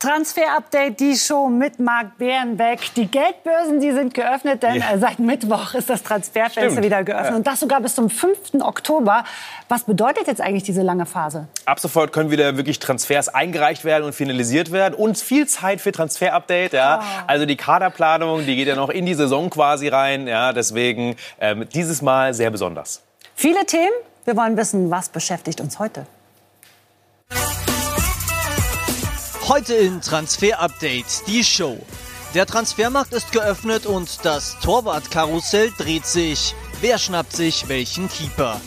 Transfer-Update, die Show mit Marc Bärenbeck. Die Geldbörsen, die sind geöffnet, denn ja. Äh, seit Mittwoch ist das Transferfenster Stimmt. wieder geöffnet. Ja. Und das sogar bis zum 5. Oktober. Was bedeutet jetzt eigentlich diese lange Phase? Ab sofort können wieder wirklich Transfers eingereicht werden und finalisiert werden. Und viel Zeit für Transfer-Update. Ja. Oh. Also die Kaderplanung, die geht ja noch in die Saison quasi rein. Ja. Deswegen ähm, dieses Mal sehr besonders. Viele Themen. Wir wollen wissen, was beschäftigt uns heute. Heute in Transfer Update die Show. Der Transfermarkt ist geöffnet und das Torwartkarussell dreht sich. Wer schnappt sich welchen Keeper?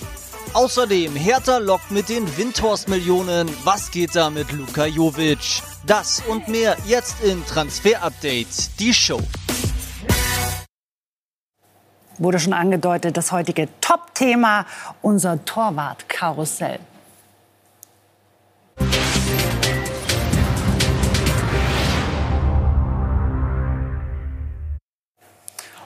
Außerdem Hertha lockt mit den Windhorst-Millionen. Was geht da mit Luka Jovic? Das und mehr jetzt in Transfer Update die Show. Wurde schon angedeutet, das heutige Top-Thema, unser Torwartkarussell.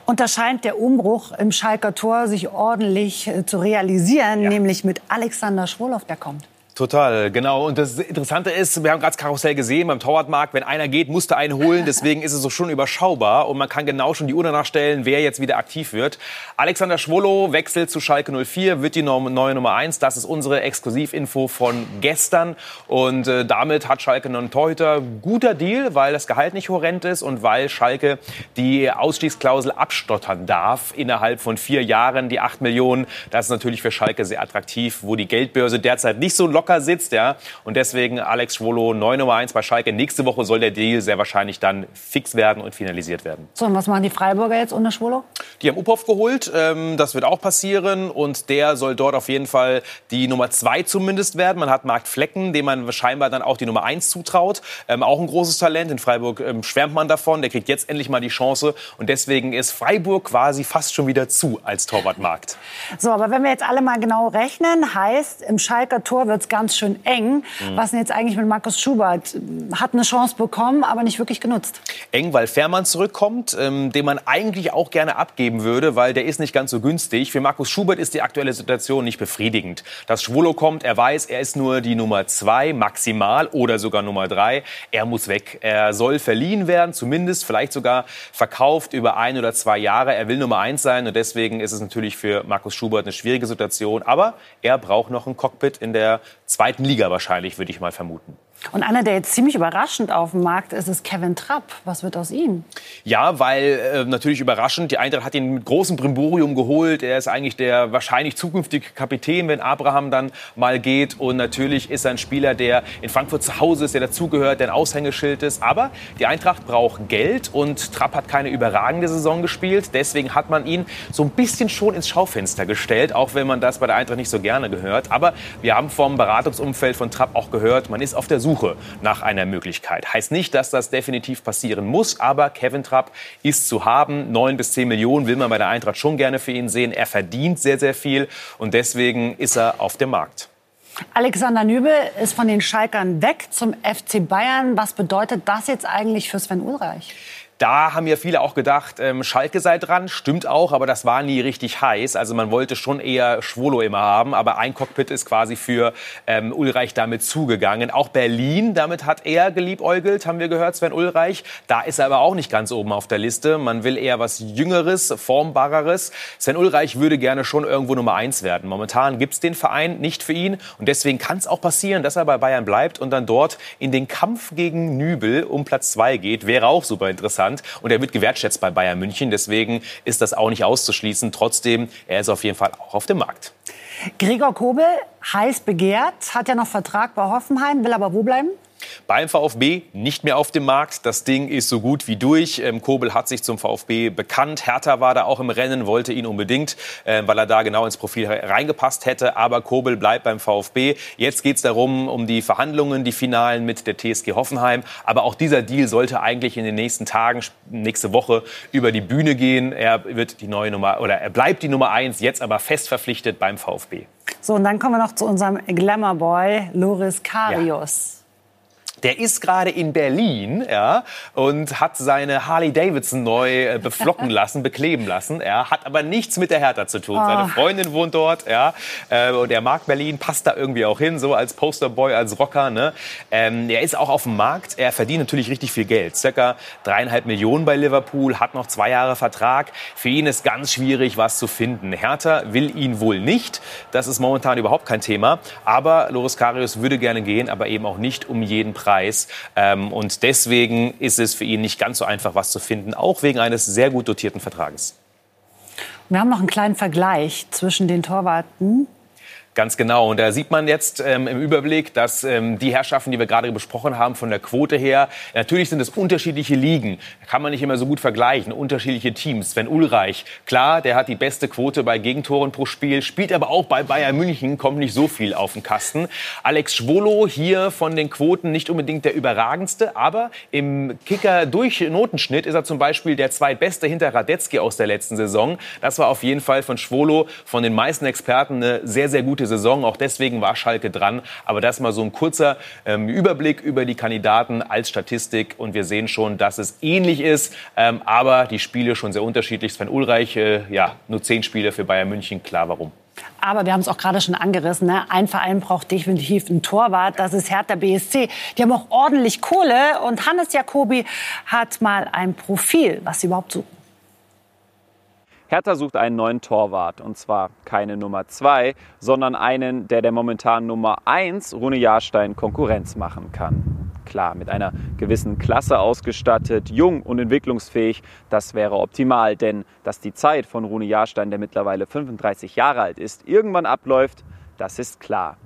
Und da scheint der Umbruch im Schalker Tor sich ordentlich äh, zu realisieren, ja. nämlich mit Alexander Schwolow, der kommt. Total, genau. Und das Interessante ist, wir haben gerade das Karussell gesehen beim Torwartmarkt, wenn einer geht, musste einen holen. Deswegen ist es so schon überschaubar und man kann genau schon die Uhr danach stellen, wer jetzt wieder aktiv wird. Alexander Schwolo wechselt zu Schalke 04, wird die neue Nummer 1. Das ist unsere Exklusivinfo von gestern. Und äh, damit hat Schalke einen Torhüter. Guter Deal, weil das Gehalt nicht horrend ist und weil Schalke die Ausstiegsklausel abstottern darf innerhalb von vier Jahren. Die 8 Millionen, das ist natürlich für Schalke sehr attraktiv, wo die Geldbörse derzeit nicht so locker locker sitzt. Ja? Und deswegen Alex Schwolo, neu Nummer 1 bei Schalke. Nächste Woche soll der Deal sehr wahrscheinlich dann fix werden und finalisiert werden. So, und was machen die Freiburger jetzt ohne Schwolo? Die haben Uphoff geholt. Ähm, das wird auch passieren. Und der soll dort auf jeden Fall die Nummer 2 zumindest werden. Man hat Marc Flecken, dem man scheinbar dann auch die Nummer 1 zutraut. Ähm, auch ein großes Talent. In Freiburg ähm, schwärmt man davon. Der kriegt jetzt endlich mal die Chance. Und deswegen ist Freiburg quasi fast schon wieder zu als Torwartmarkt. So, aber wenn wir jetzt alle mal genau rechnen, heißt, im Schalker Tor wird es ganz schön eng. Mhm. Was denn jetzt eigentlich mit Markus Schubert? Hat eine Chance bekommen, aber nicht wirklich genutzt. Eng, weil Fährmann zurückkommt, ähm, den man eigentlich auch gerne abgeben würde, weil der ist nicht ganz so günstig. Für Markus Schubert ist die aktuelle Situation nicht befriedigend. Dass Schwolo kommt, er weiß, er ist nur die Nummer zwei maximal oder sogar Nummer drei. Er muss weg. Er soll verliehen werden, zumindest vielleicht sogar verkauft über ein oder zwei Jahre. Er will Nummer eins sein und deswegen ist es natürlich für Markus Schubert eine schwierige Situation. Aber er braucht noch ein Cockpit in der zweiten Liga wahrscheinlich, würde ich mal vermuten. Und einer, der jetzt ziemlich überraschend auf dem Markt ist, ist Kevin Trapp. Was wird aus ihm? Ja, weil äh, natürlich überraschend. Die Eintracht hat ihn mit großem Brimborium geholt. Er ist eigentlich der wahrscheinlich zukünftige Kapitän, wenn Abraham dann mal geht. Und natürlich ist er ein Spieler, der in Frankfurt zu Hause ist, der dazugehört, der ein Aushängeschild ist. Aber die Eintracht braucht Geld und Trapp hat keine überragende Saison gespielt. Deswegen hat man ihn so ein bisschen schon ins Schaufenster gestellt, auch wenn man das bei der Eintracht nicht so gerne gehört. Aber wir haben vom Beratungsumfeld von Trapp auch gehört, man ist auf der Suche Suche nach einer Möglichkeit. Heißt nicht, dass das definitiv passieren muss, aber Kevin Trapp ist zu haben. Neun bis zehn Millionen will man bei der Eintracht schon gerne für ihn sehen. Er verdient sehr, sehr viel und deswegen ist er auf dem Markt. Alexander Nübel ist von den Schalkern weg zum FC Bayern. Was bedeutet das jetzt eigentlich für Sven Ulreich? Da haben ja viele auch gedacht, ähm, Schalke sei dran. Stimmt auch, aber das war nie richtig heiß. Also man wollte schon eher Schwolo immer haben. Aber ein Cockpit ist quasi für ähm, Ulreich damit zugegangen. Auch Berlin, damit hat er geliebäugelt, haben wir gehört, Sven Ulreich. Da ist er aber auch nicht ganz oben auf der Liste. Man will eher was Jüngeres, Formbareres. Sven Ulreich würde gerne schon irgendwo Nummer eins werden. Momentan gibt's den Verein nicht für ihn. Und deswegen kann es auch passieren, dass er bei Bayern bleibt und dann dort in den Kampf gegen Nübel um Platz zwei geht. Wäre auch super interessant interessant und er wird gewertschätzt bei Bayern München. Deswegen ist das auch nicht auszuschließen. Trotzdem, er ist auf jeden Fall auch auf dem Markt. Gregor Kobel, heiß begehrt, hat ja noch Vertrag bei Hoffenheim, will aber wo bleiben? Beim VfB nicht mehr auf dem Markt. Das Ding ist so gut wie durch. Ähm, Kobel hat sich zum VfB bekannt. Hertha war da auch im Rennen, wollte ihn unbedingt, äh, weil er da genau ins Profil reingepasst hätte. Aber Kobel bleibt beim VfB. Jetzt geht es darum, um die Verhandlungen, die Finalen mit der TSG Hoffenheim. Aber auch dieser Deal sollte eigentlich in den nächsten Tagen, nächste Woche über die Bühne gehen. Er wird die neue Nummer oder er bleibt die Nummer eins, jetzt aber fest verpflichtet beim VfB. So, und dann kommen wir noch zu unserem Glamour-Boy, Loris Karius. Ja. Der ist gerade in Berlin ja, und hat seine Harley Davidson neu äh, beflocken lassen, bekleben lassen. Er hat aber nichts mit der Hertha zu tun. Oh. Seine Freundin wohnt dort ja, äh, und er mag Berlin, passt da irgendwie auch hin, so als Posterboy, als Rocker. Ne? Ähm, er ist auch auf dem Markt. Er verdient natürlich richtig viel Geld. Circa dreieinhalb Millionen bei Liverpool, hat noch zwei Jahre Vertrag. Für ihn ist ganz schwierig, was zu finden. Hertha will ihn wohl nicht. Das ist momentan überhaupt kein Thema. Aber Loris Karius würde gerne gehen, aber eben auch nicht um jeden Preis. Preis. Ähm, und deswegen ist es für ihn nicht ganz so einfach, was zu finden, auch wegen eines sehr gut dotierten Vertrages. Wir haben noch einen kleinen Vergleich zwischen den Torwarten Ganz genau. Und da sieht man jetzt ähm, im Überblick, dass ähm, die Herrschaften, die wir gerade besprochen haben, von der Quote her, natürlich sind es unterschiedliche Ligen. Kann man nicht immer so gut vergleichen. Unterschiedliche Teams. Sven Ulreich, klar, der hat die beste Quote bei Gegentoren pro Spiel, spielt aber auch bei Bayern München, kommt nicht so viel auf den Kasten. Alex Schwolo hier von den Quoten nicht unbedingt der überragendste, aber im Kicker-Durch-Notenschnitt ist er zum Beispiel der zweitbeste hinter Radetzky aus der letzten Saison. Das war auf jeden Fall von Schwolo, von den meisten Experten, eine sehr, sehr gute Saison. Auch deswegen war Schalke dran. Aber das mal so ein kurzer ähm, Überblick über die Kandidaten als Statistik. Und wir sehen schon, dass es ähnlich ist, ähm, aber die Spiele schon sehr unterschiedlich. Sven Ulreich, äh, ja, nur zehn Spiele für Bayern München. Klar, warum. Aber wir haben es auch gerade schon angerissen. Ne? Ein Verein braucht definitiv einen Torwart. Das ist Hertha BSC. Die haben auch ordentlich Kohle. Und Hannes Jacobi hat mal ein Profil, was sie überhaupt suchen. Hertha sucht einen neuen Torwart und zwar keine Nummer 2, sondern einen, der der momentan Nummer 1 Rune Jahrstein Konkurrenz machen kann. Klar, mit einer gewissen Klasse ausgestattet, jung und entwicklungsfähig, das wäre optimal, denn dass die Zeit von Rune Jahrstein, der mittlerweile 35 Jahre alt ist, irgendwann abläuft, das ist klar.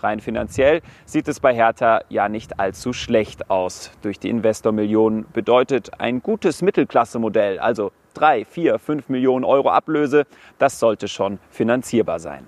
Rein finanziell sieht es bei Hertha ja nicht allzu schlecht aus. Durch die Investormillionen bedeutet ein gutes Mittelklasse-Modell, also 3, 4, 5 Millionen Euro Ablöse, das sollte schon finanzierbar sein.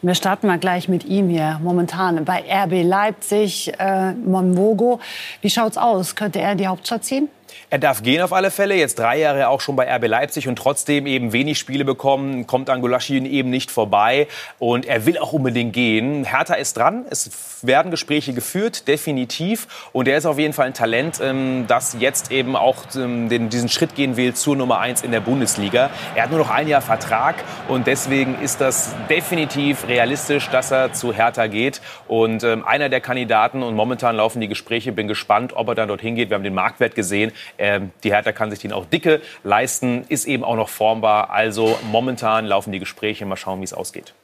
Wir starten mal gleich mit ihm hier momentan bei RB Leipzig, äh, Monvogo. Wie schaut's aus? Könnte er die Hauptstadt ziehen? Er darf gehen auf alle Fälle. Jetzt drei Jahre auch schon bei RB Leipzig und trotzdem eben wenig Spiele bekommen. Kommt Angolaschi eben nicht vorbei. Und er will auch unbedingt gehen. Hertha ist dran. Es werden Gespräche geführt, definitiv. Und er ist auf jeden Fall ein Talent, ähm, das jetzt eben auch ähm, diesen Schritt gehen will zur Nummer eins in der Bundesliga. Er hat nur noch ein Jahr Vertrag und deswegen ist das definitiv realistisch, dass er zu Hertha geht. Und ähm, einer der Kandidaten und momentan laufen die Gespräche. Bin gespannt, ob er dann dorthin geht. Wir haben den Marktwert gesehen. Ähm, die Hertha kann sich den auch dicke leisten, ist eben auch noch formbar. Also momentan laufen die Gespräche. Mal schauen, wie es ausgeht.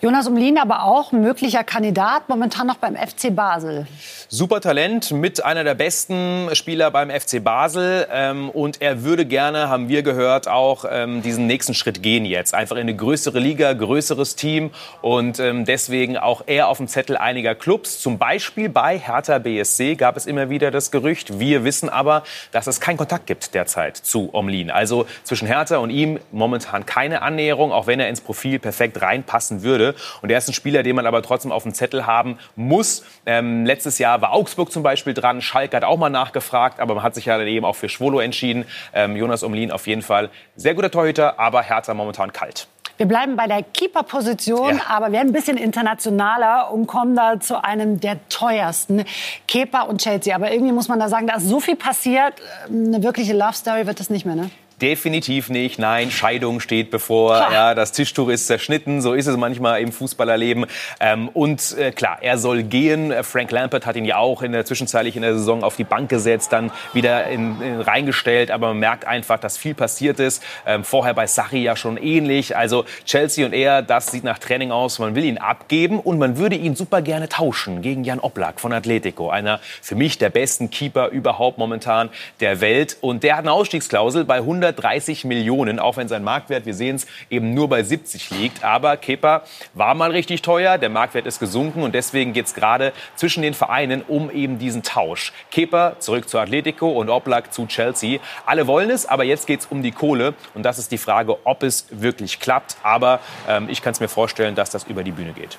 Jonas Umlin aber auch möglicher Kandidat, momentan noch beim FC Basel. Super Talent, mit einer der besten Spieler beim FC Basel. Ähm, und er würde gerne, haben wir gehört, auch ähm, diesen nächsten Schritt gehen jetzt. Einfach in eine größere Liga, größeres Team. Und ähm, deswegen auch er auf dem Zettel einiger Clubs. Zum Beispiel bei Hertha BSC gab es immer wieder das Gerücht. Wir wissen aber, dass es keinen Kontakt gibt derzeit zu Omlin. Also zwischen Hertha und ihm momentan keine Annäherung, auch wenn er ins Profil perfekt reinpassen würde. Und er ist ein Spieler, den man aber trotzdem auf dem Zettel haben muss. Ähm, letztes Jahr war Augsburg zum Beispiel dran. Schalke hat auch mal nachgefragt, aber man hat sich ja dann eben auch für Schwolo entschieden. Ähm, Jonas Omlin auf jeden Fall sehr guter Torhüter, aber Hertha momentan kalt. Wir bleiben bei der Keeper-Position, ja. aber werden ein bisschen internationaler und kommen da zu einem der teuersten. Kepa und Chelsea. Aber irgendwie muss man da sagen, da ist so viel passiert. Eine wirkliche Love-Story wird das nicht mehr, ne? Definitiv nicht. Nein, Scheidung steht bevor. Ja, das Tischtuch ist zerschnitten. So ist es manchmal im Fußballerleben. Ähm, und äh, klar, er soll gehen. Frank Lampert hat ihn ja auch in der zwischenzeitlich in der Saison auf die Bank gesetzt, dann wieder in, in reingestellt. Aber man merkt einfach, dass viel passiert ist. Ähm, vorher bei Sarri ja schon ähnlich. Also Chelsea und er, das sieht nach Training aus. Man will ihn abgeben und man würde ihn super gerne tauschen gegen Jan Oblak von Atletico. Einer für mich der besten Keeper überhaupt momentan der Welt. Und der hat eine Ausstiegsklausel bei 100 130 Millionen, auch wenn sein Marktwert, wir sehen es, eben nur bei 70 liegt. Aber Kepa war mal richtig teuer, der Marktwert ist gesunken und deswegen geht es gerade zwischen den Vereinen um eben diesen Tausch. Kepa zurück zu Atletico und Oblak zu Chelsea. Alle wollen es, aber jetzt geht es um die Kohle und das ist die Frage, ob es wirklich klappt. Aber ähm, ich kann es mir vorstellen, dass das über die Bühne geht.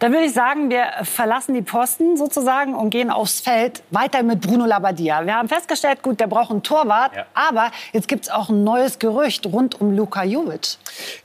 Dann würde ich sagen, wir verlassen die Posten sozusagen und gehen aufs Feld weiter mit Bruno Labbadia. Wir haben festgestellt, gut, der braucht einen Torwart, ja. aber jetzt gibt es auch ein neues Gerücht rund um Luka Jovic.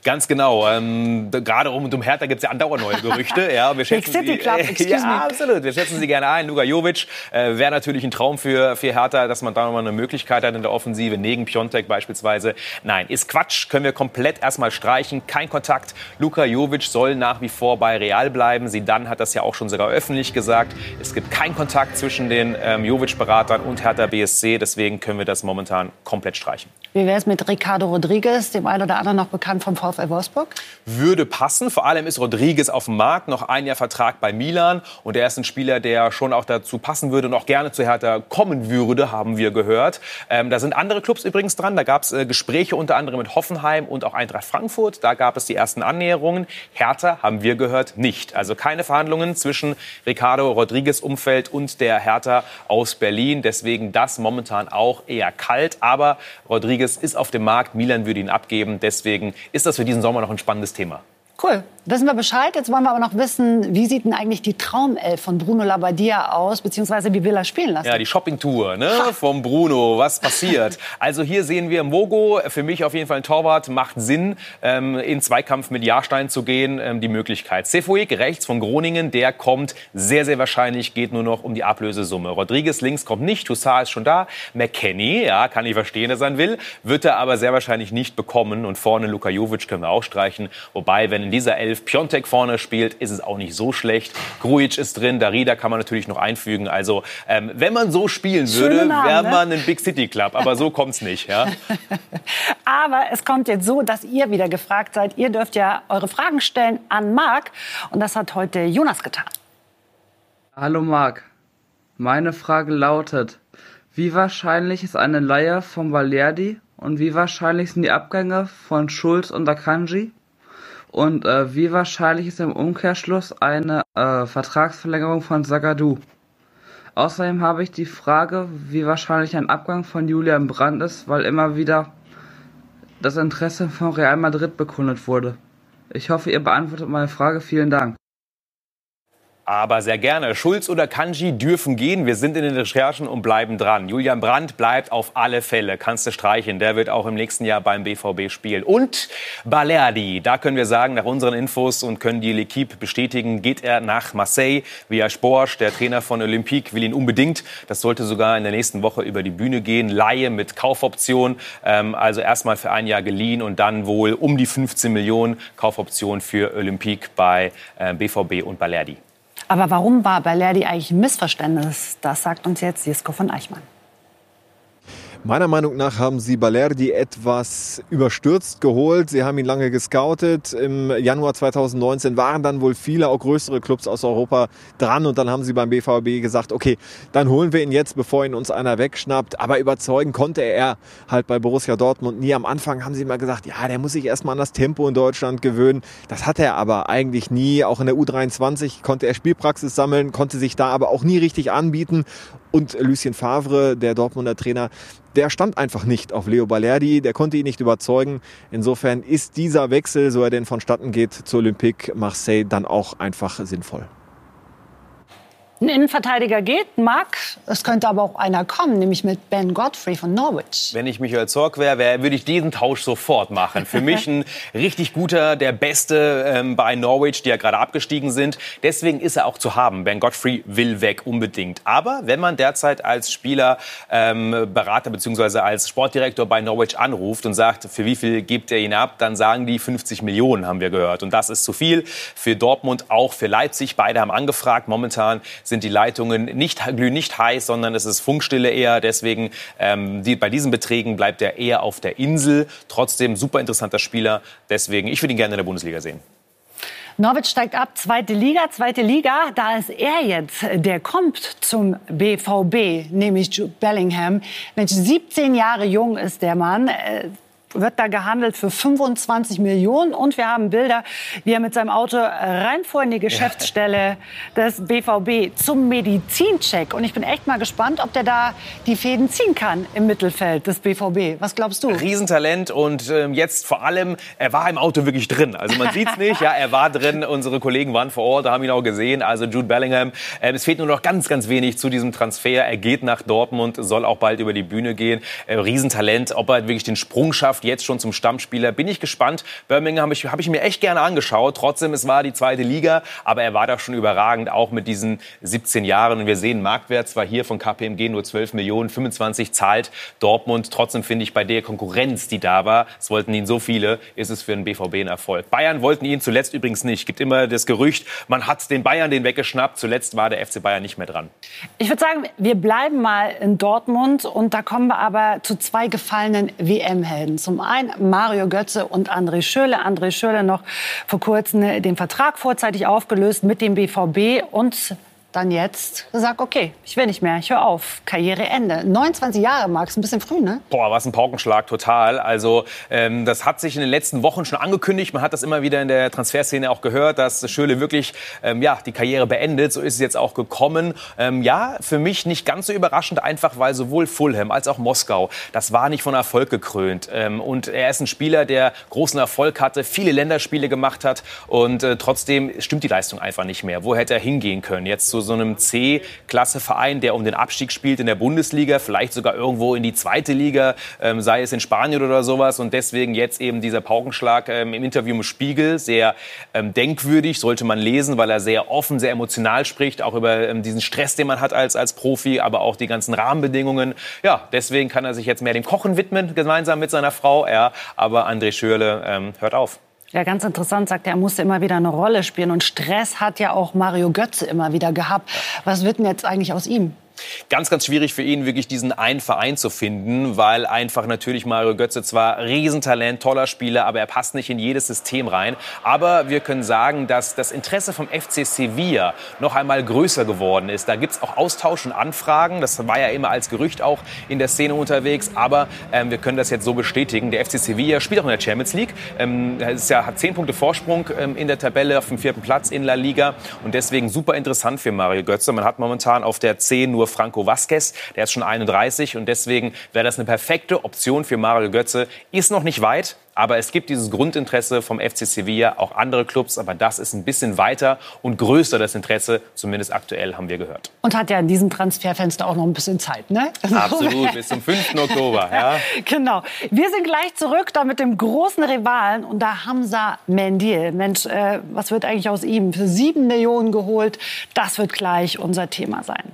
Ganz genau. Ähm, gerade um, um Hertha gibt es ja andauernd neue Gerüchte. ja, wir schätzen Big City Club, äh, ja, me. absolut. Wir schätzen sie gerne ein. Luka Jovic äh, wäre natürlich ein Traum für, für Hertha, dass man da nochmal eine Möglichkeit hat in der Offensive. Negen Piontek beispielsweise. Nein, ist Quatsch. Können wir komplett erstmal streichen. Kein Kontakt. Luka Jovic soll nach wie vor bei Real bleiben. Sie dann hat das ja auch schon sogar öffentlich gesagt. Es gibt keinen Kontakt zwischen den ähm, Jovic-Beratern und Hertha BSC. Deswegen können wir das momentan komplett streichen. Wie wäre es mit Ricardo Rodriguez, dem einen oder anderen noch bekannt vom VfL Wolfsburg? Würde passen. Vor allem ist Rodriguez auf dem Markt, noch ein Jahr Vertrag bei Milan. Und er ist ein Spieler, der schon auch dazu passen würde und auch gerne zu Hertha kommen würde, haben wir gehört. Ähm, da sind andere Clubs übrigens dran. Da gab es äh, Gespräche unter anderem mit Hoffenheim und auch Eintracht Frankfurt. Da gab es die ersten Annäherungen. Hertha, haben wir gehört, nicht. Also keine Verhandlungen zwischen Ricardo Rodriguez Umfeld und der Hertha aus Berlin. Deswegen das momentan auch eher kalt. Aber Rodriguez Rodriguez ist auf dem Markt. Milan würde ihn abgeben. Deswegen ist das für diesen Sommer noch ein spannendes Thema. Cool. Wissen wir Bescheid. Jetzt wollen wir aber noch wissen, wie sieht denn eigentlich die Traumelf von Bruno Labbadia aus, beziehungsweise wie will er spielen lassen? Ja, die Shoppingtour ne, vom Bruno. Was passiert? also hier sehen wir Mogo, für mich auf jeden Fall ein Torwart, macht Sinn, ähm, in Zweikampf mit Jahrstein zu gehen, ähm, die Möglichkeit. Cefoik rechts von Groningen, der kommt sehr, sehr wahrscheinlich, geht nur noch um die Ablösesumme. Rodriguez links kommt nicht, Toussaint ist schon da. McKenny, ja, kann ich verstehen, dass er will, wird er aber sehr wahrscheinlich nicht bekommen. Und vorne Luka Jovic können wir auch streichen. Wobei, wenn in dieser Elf Piontek vorne spielt, ist es auch nicht so schlecht. Grujic ist drin, Darida kann man natürlich noch einfügen. Also ähm, wenn man so spielen würde, wäre ne? man ein Big City Club. Aber so kommt es nicht. Ja? aber es kommt jetzt so, dass ihr wieder gefragt seid. Ihr dürft ja eure Fragen stellen an Marc. Und das hat heute Jonas getan. Hallo Marc. Meine Frage lautet, wie wahrscheinlich ist eine Leihe von Valerdi und wie wahrscheinlich sind die Abgänge von Schulz und Akanji? Und äh, wie wahrscheinlich ist im Umkehrschluss eine äh, Vertragsverlängerung von Zagadou? Außerdem habe ich die Frage, wie wahrscheinlich ein Abgang von Julian Brandt ist, weil immer wieder das Interesse von Real Madrid bekundet wurde. Ich hoffe, ihr beantwortet meine Frage. Vielen Dank. Aber sehr gerne. Schulz oder Kanji dürfen gehen. Wir sind in den Recherchen und bleiben dran. Julian Brandt bleibt auf alle Fälle. Kannst du streichen. Der wird auch im nächsten Jahr beim BVB spielen. Und Balerdi. Da können wir sagen, nach unseren Infos und können die L'Equipe bestätigen, geht er nach Marseille. Via Sporsch, der Trainer von Olympique, will ihn unbedingt. Das sollte sogar in der nächsten Woche über die Bühne gehen. Laie mit Kaufoption. Ähm, also erstmal für ein Jahr geliehen und dann wohl um die 15 Millionen Kaufoption für Olympique bei äh, BVB und Balerdi. Aber warum war Balerdi eigentlich ein Missverständnis? Das sagt uns jetzt Jesko von Eichmann. Meiner Meinung nach haben sie Balerdi etwas überstürzt geholt. Sie haben ihn lange gescoutet. Im Januar 2019 waren dann wohl viele, auch größere Clubs aus Europa dran. Und dann haben sie beim BVB gesagt, okay, dann holen wir ihn jetzt, bevor ihn uns einer wegschnappt. Aber überzeugen konnte er halt bei Borussia Dortmund nie. Am Anfang haben sie immer gesagt, ja, der muss sich erstmal an das Tempo in Deutschland gewöhnen. Das hat er aber eigentlich nie. Auch in der U23 konnte er Spielpraxis sammeln, konnte sich da aber auch nie richtig anbieten. Und Lucien Favre, der Dortmunder Trainer, der stand einfach nicht auf Leo Balerdi, der konnte ihn nicht überzeugen. Insofern ist dieser Wechsel, so er denn vonstatten geht, zu Olympique Marseille dann auch einfach sinnvoll ein Innenverteidiger geht, mag. Es könnte aber auch einer kommen, nämlich mit Ben Godfrey von Norwich. Wenn ich Michael Zorg wäre, wär, würde ich diesen Tausch sofort machen. Für mich ein richtig guter, der Beste ähm, bei Norwich, die ja gerade abgestiegen sind. Deswegen ist er auch zu haben. Ben Godfrey will weg unbedingt. Aber wenn man derzeit als Spieler, ähm, Berater bzw. als Sportdirektor bei Norwich anruft und sagt, für wie viel gibt er ihn ab, dann sagen die 50 Millionen, haben wir gehört. Und das ist zu viel für Dortmund, auch für Leipzig. Beide haben angefragt. Momentan sind die Leitungen nicht, glühen nicht heiß, sondern es ist Funkstille eher. Deswegen ähm, die, bei diesen Beträgen bleibt er eher auf der Insel. Trotzdem super interessanter Spieler. Deswegen, ich würde ihn gerne in der Bundesliga sehen. Norwich steigt ab, zweite Liga, zweite Liga. Da ist er jetzt, der kommt zum BVB, nämlich Bellingham. Mensch, 17 Jahre jung ist der Mann. Äh, wird da gehandelt für 25 Millionen. Und wir haben Bilder, wie er mit seinem Auto reinfuhr in die Geschäftsstelle des BVB zum Medizincheck. Und ich bin echt mal gespannt, ob der da die Fäden ziehen kann im Mittelfeld des BVB. Was glaubst du? Riesentalent und ähm, jetzt vor allem, er war im Auto wirklich drin. Also man sieht es nicht, ja, er war drin. Unsere Kollegen waren vor Ort, haben ihn auch gesehen. Also Jude Bellingham. Ähm, es fehlt nur noch ganz, ganz wenig zu diesem Transfer. Er geht nach Dortmund, soll auch bald über die Bühne gehen. Äh, Riesentalent. Ob er wirklich den Sprung schafft, jetzt schon zum Stammspieler, bin ich gespannt. Birmingham habe ich, hab ich mir echt gerne angeschaut. Trotzdem, es war die zweite Liga, aber er war da schon überragend, auch mit diesen 17 Jahren. Und wir sehen, Marktwert zwar hier von KPMG nur 12 Millionen, 25 zahlt Dortmund. Trotzdem finde ich bei der Konkurrenz, die da war, es wollten ihn so viele, ist es für den BVB ein Erfolg. Bayern wollten ihn zuletzt übrigens nicht. Gibt immer das Gerücht, man hat den Bayern den weggeschnappt. Zuletzt war der FC Bayern nicht mehr dran. Ich würde sagen, wir bleiben mal in Dortmund und da kommen wir aber zu zwei gefallenen WM-Helden. Zum einen Mario Götze und André Schürrle. André Schürrle noch vor kurzem den Vertrag vorzeitig aufgelöst mit dem BVB und dann jetzt gesagt, okay, ich will nicht mehr, ich höre auf, Karriereende. 29 Jahre, Max, ein bisschen früh, ne? Boah, was ein Paukenschlag, total. Also ähm, das hat sich in den letzten Wochen schon angekündigt. Man hat das immer wieder in der Transferszene auch gehört, dass Schöle wirklich ähm, ja, die Karriere beendet. So ist es jetzt auch gekommen. Ähm, ja, für mich nicht ganz so überraschend, einfach weil sowohl Fulham als auch Moskau, das war nicht von Erfolg gekrönt. Ähm, und er ist ein Spieler, der großen Erfolg hatte, viele Länderspiele gemacht hat und äh, trotzdem stimmt die Leistung einfach nicht mehr. Wo hätte er hingehen können? Jetzt zu so einem C-Klasse-Verein, der um den Abstieg spielt in der Bundesliga, vielleicht sogar irgendwo in die zweite Liga, ähm, sei es in Spanien oder sowas. Und deswegen jetzt eben dieser Paukenschlag ähm, im Interview im Spiegel, sehr ähm, denkwürdig, sollte man lesen, weil er sehr offen, sehr emotional spricht, auch über ähm, diesen Stress, den man hat als, als Profi, aber auch die ganzen Rahmenbedingungen. Ja, deswegen kann er sich jetzt mehr dem Kochen widmen, gemeinsam mit seiner Frau. Ja, aber André Schürle ähm, hört auf. Ja, ganz interessant, sagt er, er musste immer wieder eine Rolle spielen. Und Stress hat ja auch Mario Götze immer wieder gehabt. Was wird denn jetzt eigentlich aus ihm? Ganz, ganz schwierig für ihn, wirklich diesen einen Verein zu finden, weil einfach natürlich Mario Götze zwar Riesentalent, toller Spieler, aber er passt nicht in jedes System rein. Aber wir können sagen, dass das Interesse vom FC Sevilla noch einmal größer geworden ist. Da gibt es auch Austausch und Anfragen. Das war ja immer als Gerücht auch in der Szene unterwegs. Aber ähm, wir können das jetzt so bestätigen. Der FC Sevilla spielt auch in der Champions League. Ähm, ist ja, hat zehn Punkte Vorsprung ähm, in der Tabelle auf dem vierten Platz in La Liga. Und deswegen super interessant für Mario Götze. Man hat momentan auf der 10 nur Franco Vasquez, der ist schon 31 und deswegen wäre das eine perfekte Option für Mario Götze. Ist noch nicht weit, aber es gibt dieses Grundinteresse vom FC Sevilla, auch andere Clubs, aber das ist ein bisschen weiter und größer das Interesse, zumindest aktuell haben wir gehört. Und hat ja in diesem Transferfenster auch noch ein bisschen Zeit, ne? Absolut, bis zum 5. Oktober. Ja. Genau. Wir sind gleich zurück da mit dem großen Rivalen und da Hamza Mendil. Mensch, äh, was wird eigentlich aus ihm? Für sieben Millionen geholt. Das wird gleich unser Thema sein.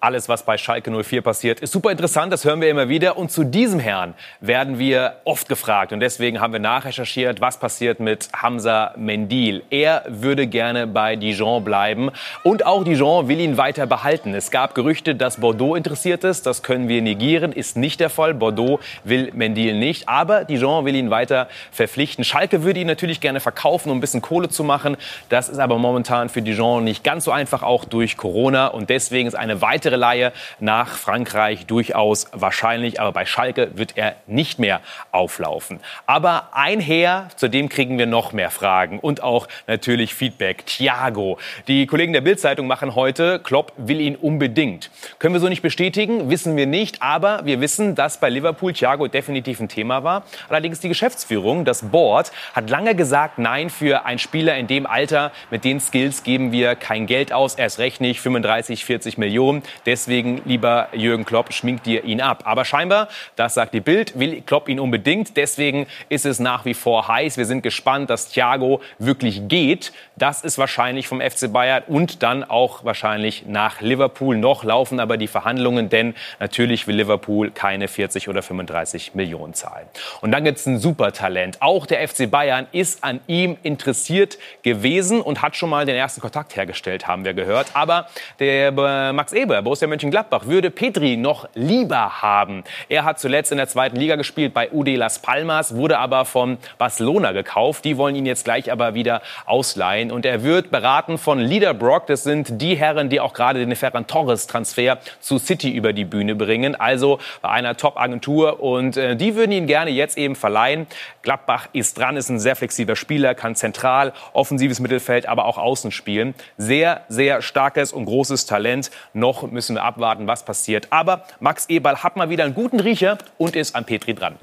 Alles, was bei Schalke 04 passiert, ist super interessant. Das hören wir immer wieder. Und zu diesem Herrn werden wir oft gefragt. Und deswegen haben wir nachrecherchiert, was passiert mit Hamza Mendil. Er würde gerne bei Dijon bleiben. Und auch Dijon will ihn weiter behalten. Es gab Gerüchte, dass Bordeaux interessiert ist. Das können wir negieren. Ist nicht der Fall. Bordeaux will Mendil nicht. Aber Dijon will ihn weiter verpflichten. Schalke würde ihn natürlich gerne verkaufen, um ein bisschen Kohle zu machen. Das ist aber momentan für Dijon nicht ganz so einfach, auch durch Corona. Und deswegen ist eine weitere weitere Leihe nach Frankreich durchaus wahrscheinlich. Aber bei Schalke wird er nicht mehr auflaufen. Aber ein Herr, zu dem kriegen wir noch mehr Fragen und auch natürlich Feedback. Thiago. Die Kollegen der Bildzeitung machen heute, Klopp will ihn unbedingt. Können wir so nicht bestätigen, wissen wir nicht. Aber wir wissen, dass bei Liverpool Thiago definitiv ein Thema war. Allerdings die Geschäftsführung, das Board, hat lange gesagt, nein, für einen Spieler in dem Alter mit den Skills geben wir kein Geld aus. Erst recht nicht 35, 40 Millionen. Deswegen, lieber Jürgen Klopp, schminkt dir ihn ab. Aber scheinbar, das sagt die Bild, will Klopp ihn unbedingt. Deswegen ist es nach wie vor heiß. Wir sind gespannt, dass Thiago wirklich geht. Das ist wahrscheinlich vom FC Bayern und dann auch wahrscheinlich nach Liverpool. Noch laufen aber die Verhandlungen, denn natürlich will Liverpool keine 40 oder 35 Millionen zahlen. Und dann gibt es ein Supertalent. Auch der FC Bayern ist an ihm interessiert gewesen und hat schon mal den ersten Kontakt hergestellt, haben wir gehört. Aber der Max Eber, Borussia Mönchengladbach würde Petri noch lieber haben. Er hat zuletzt in der zweiten Liga gespielt bei UD Las Palmas, wurde aber von Barcelona gekauft. Die wollen ihn jetzt gleich aber wieder ausleihen. Und er wird beraten von Liederbrock. Das sind die Herren, die auch gerade den Ferran Torres-Transfer zu City über die Bühne bringen. Also bei einer Top-Agentur. Und äh, die würden ihn gerne jetzt eben verleihen. Gladbach ist dran, ist ein sehr flexibler Spieler, kann zentral, offensives Mittelfeld, aber auch außen spielen. Sehr, sehr starkes und großes Talent. Noch müssen wir abwarten, was passiert. Aber Max Eberl hat mal wieder einen guten Riecher und ist an Petri dran.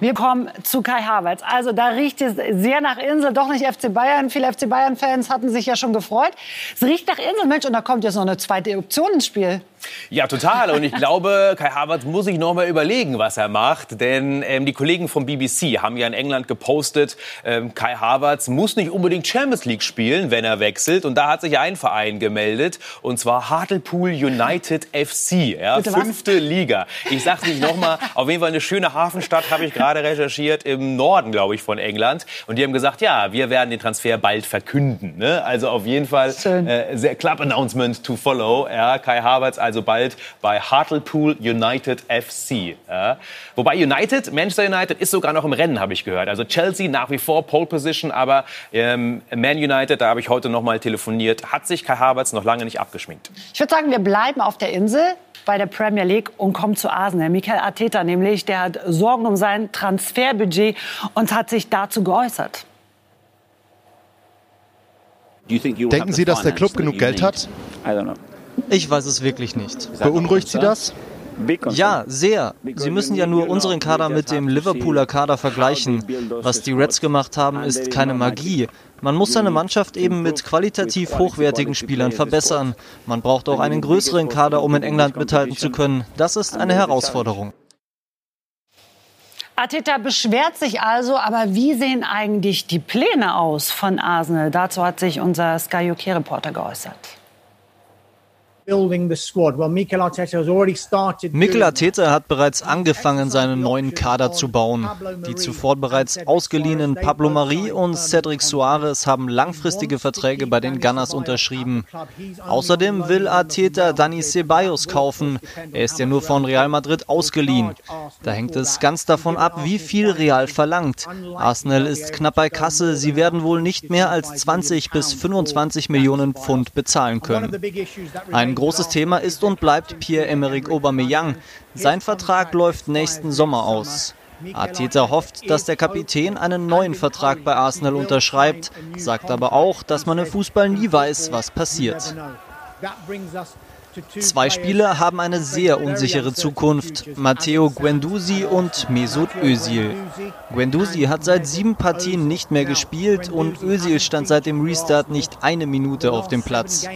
Wir kommen zu Kai Havertz. Also da riecht es sehr nach Insel, doch nicht FC Bayern. Viele FC Bayern-Fans hatten sich ja schon gefreut. Es riecht nach Insel, Mensch, und da kommt jetzt noch eine zweite Option ins Spiel. Ja, total. Und ich glaube, Kai Havertz muss sich noch mal überlegen, was er macht. Denn ähm, die Kollegen vom BBC haben ja in England gepostet, ähm, Kai Havertz muss nicht unbedingt Champions League spielen, wenn er wechselt. Und da hat sich ein Verein gemeldet, und zwar Hartlepool United FC, ja, fünfte Liga. Ich sag's nicht noch mal, auf jeden Fall eine schöne Hafenstadt, habe ich gerade recherchiert, im Norden, glaube ich, von England. Und die haben gesagt, ja, wir werden den Transfer bald verkünden. Ne? Also auf jeden Fall äh, sehr Club Announcement to follow. Ja, Kai Havertz also bald bei Hartlepool United FC. Ja. Wobei United, Manchester United, ist sogar noch im Rennen, habe ich gehört. Also Chelsea nach wie vor Pole Position, aber ähm, Man United, da habe ich heute noch mal telefoniert, hat sich Kai Havertz noch lange nicht abgeschminkt. Ich würde sagen, wir bleiben auf der Insel bei der Premier League und kommen zu Arsenal. Michael Arteta nämlich, der hat Sorgen um sein Transferbudget und hat sich dazu geäußert. Denken Sie, dass der Club genug Geld hat? Ich weiß es wirklich nicht. Beunruhigt Sie das? Ja, sehr. Sie müssen ja nur unseren Kader mit dem Liverpooler Kader vergleichen. Was die Reds gemacht haben, ist keine Magie. Man muss seine Mannschaft eben mit qualitativ hochwertigen Spielern verbessern. Man braucht auch einen größeren Kader, um in England mithalten zu können. Das ist eine Herausforderung. Ateta beschwert sich also, aber wie sehen eigentlich die Pläne aus von Arsenal? Dazu hat sich unser Sky UK-Reporter geäußert. Mikel Arteta hat bereits angefangen, seinen neuen Kader zu bauen. Die zuvor bereits ausgeliehenen Pablo Mari und Cedric Soares haben langfristige Verträge bei den Gunners unterschrieben. Außerdem will Arteta Dani Ceballos kaufen. Er ist ja nur von Real Madrid ausgeliehen. Da hängt es ganz davon ab, wie viel Real verlangt. Arsenal ist knapp bei Kasse. Sie werden wohl nicht mehr als 20 bis 25 Millionen Pfund bezahlen können. Ein ein großes Thema ist und bleibt Pierre-Emerick Aubameyang. Sein Vertrag läuft nächsten Sommer aus. Arteta hofft, dass der Kapitän einen neuen Vertrag bei Arsenal unterschreibt, sagt aber auch, dass man im Fußball nie weiß, was passiert. Zwei Spieler haben eine sehr unsichere Zukunft, Matteo Guendouzi und Mesut Özil. Guendouzi hat seit sieben Partien nicht mehr gespielt und Özil stand seit dem Restart nicht eine Minute auf dem Platz.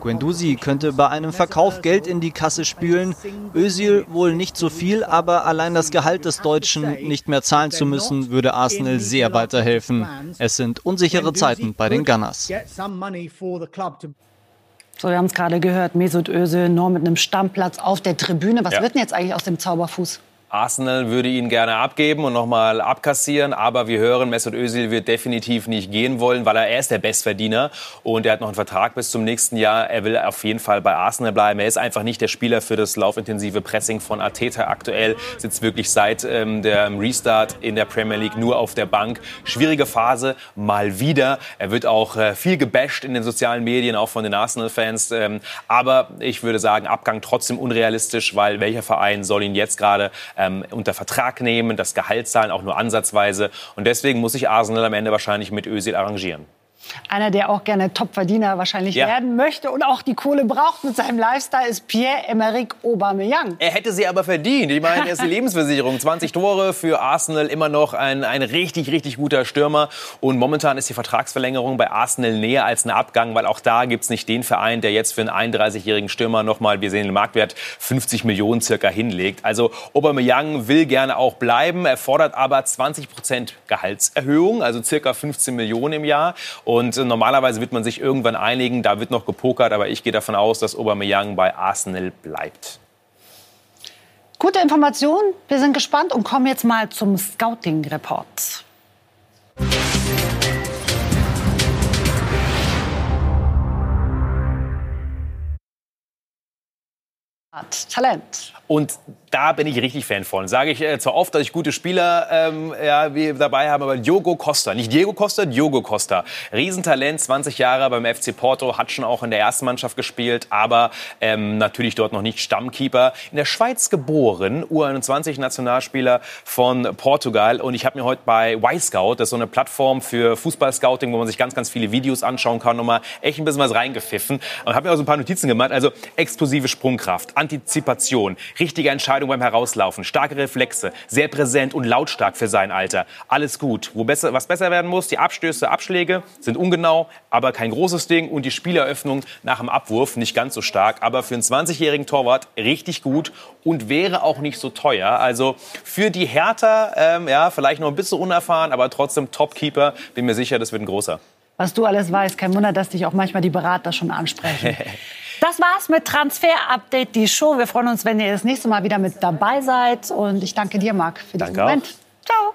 Guendouzi könnte bei einem Verkauf Geld in die Kasse spülen, Özil wohl nicht so viel, aber allein das Gehalt des Deutschen nicht mehr zahlen zu müssen, würde Arsenal sehr weiterhelfen. Es sind unsichere Zeiten bei den Gunners. So, wir haben es gerade gehört, Mesut Özil nur mit einem Stammplatz auf der Tribüne. Was ja. wird denn jetzt eigentlich aus dem Zauberfuß? Arsenal würde ihn gerne abgeben und nochmal abkassieren, aber wir hören, Mesut Özil wird definitiv nicht gehen wollen, weil er, er ist der Bestverdiener und er hat noch einen Vertrag bis zum nächsten Jahr. Er will auf jeden Fall bei Arsenal bleiben. Er ist einfach nicht der Spieler für das laufintensive Pressing von Arteta aktuell. Sitzt wirklich seit ähm, dem Restart in der Premier League nur auf der Bank. Schwierige Phase, mal wieder. Er wird auch äh, viel gebasht in den sozialen Medien, auch von den Arsenal-Fans. Ähm, aber ich würde sagen, Abgang trotzdem unrealistisch, weil welcher Verein soll ihn jetzt gerade ähm, unter Vertrag nehmen, das Gehalt zahlen, auch nur ansatzweise. Und deswegen muss sich Arsenal am Ende wahrscheinlich mit Özil arrangieren. Einer, der auch gerne Topverdiener wahrscheinlich ja. werden möchte und auch die Kohle braucht mit seinem Lifestyle, ist Pierre-Emerick Aubameyang. Er hätte sie aber verdient. Ich meine, er ist die Lebensversicherung. 20 Tore für Arsenal, immer noch ein, ein richtig, richtig guter Stürmer. Und momentan ist die Vertragsverlängerung bei Arsenal näher als ein Abgang, weil auch da gibt es nicht den Verein, der jetzt für einen 31-jährigen Stürmer nochmal, wir sehen den Marktwert, 50 Millionen circa hinlegt. Also Aubameyang will gerne auch bleiben. Er fordert aber 20 Prozent Gehaltserhöhung, also circa 15 Millionen im Jahr. Und und äh, normalerweise wird man sich irgendwann einigen, da wird noch gepokert, aber ich gehe davon aus, dass Aubameyang bei Arsenal bleibt. Gute Information, wir sind gespannt und kommen jetzt mal zum Scouting-Report. Talent. Und da bin ich richtig Fan von. Sage ich äh, zwar oft, dass ich gute Spieler ähm, ja, dabei habe, aber Diogo Costa, nicht Diego Costa, Diogo Costa. Riesentalent, 20 Jahre beim FC Porto, hat schon auch in der ersten Mannschaft gespielt, aber ähm, natürlich dort noch nicht Stammkeeper. In der Schweiz geboren, U21-Nationalspieler von Portugal. Und ich habe mir heute bei Y-Scout, das ist so eine Plattform für Fußballscouting, wo man sich ganz, ganz viele Videos anschauen kann, nochmal echt ein bisschen was reingepfiffen. Und habe mir auch so ein paar Notizen gemacht. Also explosive Sprungkraft, Antizipation, richtige Entscheidung beim Herauslaufen, starke Reflexe, sehr präsent und lautstark für sein Alter. Alles gut. Wo besser, was besser werden muss, die Abstöße, Abschläge sind ungenau, aber kein großes Ding. Und die Spieleröffnung nach dem Abwurf nicht ganz so stark. Aber für einen 20-jährigen Torwart richtig gut und wäre auch nicht so teuer. Also für die Hertha, ähm, ja, vielleicht noch ein bisschen unerfahren, aber trotzdem Topkeeper. Bin mir sicher, das wird ein großer. Was du alles weißt, kein Wunder, dass dich auch manchmal die Berater schon ansprechen. Das war's mit Transfer Update, die Show. Wir freuen uns, wenn ihr das nächste Mal wieder mit dabei seid. Und ich danke dir, Marc, für diesen danke Moment. Auch. Ciao.